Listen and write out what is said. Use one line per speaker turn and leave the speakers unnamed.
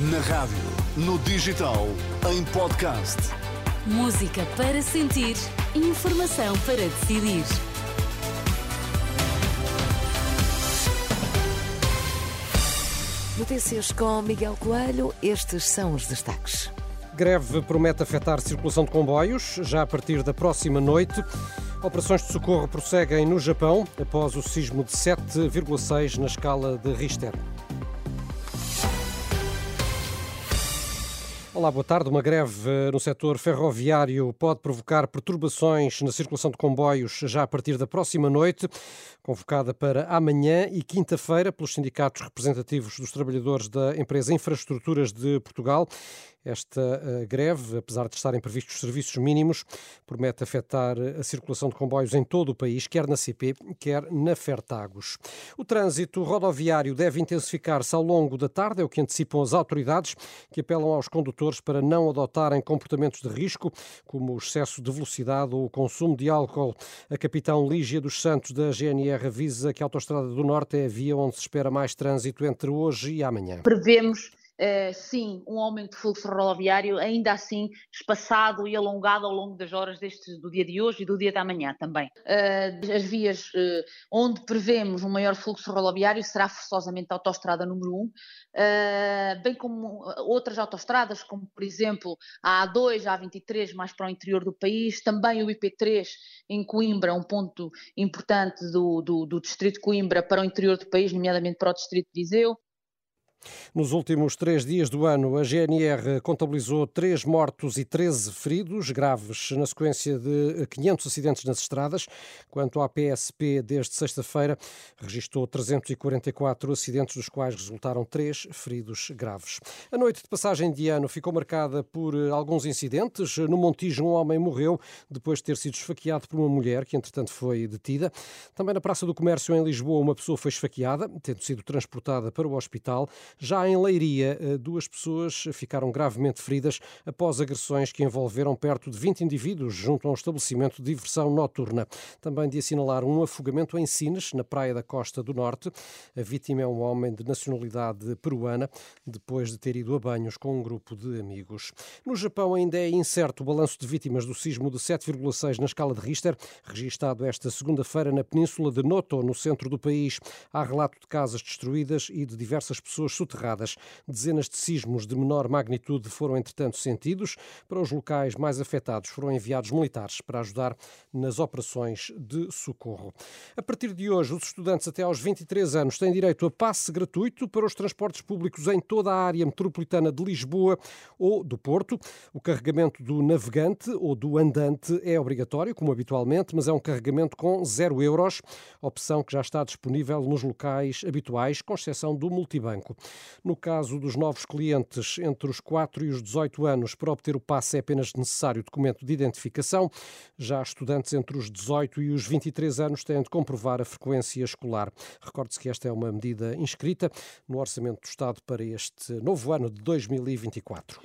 Na rádio, no digital, em podcast.
Música para sentir, informação para decidir.
Notícias com Miguel Coelho, estes são os destaques.
Greve promete afetar a circulação de comboios já a partir da próxima noite. Operações de socorro prosseguem no Japão após o sismo de 7,6 na escala de Richter. Olá, boa tarde. Uma greve no setor ferroviário pode provocar perturbações na circulação de comboios já a partir da próxima noite, convocada para amanhã e quinta-feira pelos sindicatos representativos dos trabalhadores da empresa Infraestruturas de Portugal. Esta uh, greve, apesar de estarem previstos serviços mínimos, promete afetar a circulação de comboios em todo o país, quer na CP, quer na Fertagos. O trânsito rodoviário deve intensificar-se ao longo da tarde, é o que antecipam as autoridades, que apelam aos condutores para não adotarem comportamentos de risco, como o excesso de velocidade ou o consumo de álcool. A capitão Lígia dos Santos, da GNR, avisa que a Autostrada do Norte é a via onde se espera mais trânsito entre hoje e amanhã.
Prevemos Uh, sim, um aumento de fluxo rodoviário, ainda assim espaçado e alongado ao longo das horas deste, do dia de hoje e do dia de amanhã também. Uh, as vias uh, onde prevemos um maior fluxo rodoviário será forçosamente a autostrada número 1, bem como outras autostradas, como por exemplo a A2, a A23, mais para o interior do país, também o IP3 em Coimbra, um ponto importante do, do, do distrito de Coimbra para o interior do país, nomeadamente para o distrito de Viseu.
Nos últimos três dias do ano, a GNR contabilizou três mortos e 13 feridos graves na sequência de 500 acidentes nas estradas. Quanto à PSP, desde sexta-feira, registrou 344 acidentes, dos quais resultaram três feridos graves. A noite de passagem de ano ficou marcada por alguns incidentes. No Montijo, um homem morreu depois de ter sido esfaqueado por uma mulher, que entretanto foi detida. Também na Praça do Comércio, em Lisboa, uma pessoa foi esfaqueada, tendo sido transportada para o hospital. Já em Leiria, eh, duas pessoas ficaram gravemente feridas após agressões que envolveram perto de 20 indivíduos junto a um estabelecimento de diversão noturna. Também de assinalar um afogamento em Sines, na praia da Costa do Norte. A vítima é um homem de nacionalidade peruana, depois de ter ido a banhos com um grupo de amigos. No Japão ainda é incerto o balanço de vítimas do sismo de 7,6 na escala de Richter, registado esta segunda-feira na península de Noto, no centro do país. Há relato de casas destruídas e de diversas pessoas soterradas. Dezenas de sismos de menor magnitude foram, entretanto, sentidos. Para os locais mais afetados foram enviados militares para ajudar nas operações de socorro. A partir de hoje, os estudantes até aos 23 anos têm direito a passe gratuito para os transportes públicos em toda a área metropolitana de Lisboa ou do Porto. O carregamento do navegante ou do andante é obrigatório, como habitualmente, mas é um carregamento com zero euros, opção que já está disponível nos locais habituais, com exceção do multibanco. No caso dos novos clientes entre os 4 e os 18 anos, para obter o passe é apenas necessário documento de identificação. Já estudantes entre os 18 e os 23 anos têm de comprovar a frequência escolar. Recorde-se que esta é uma medida inscrita no Orçamento do Estado para este novo ano de 2024.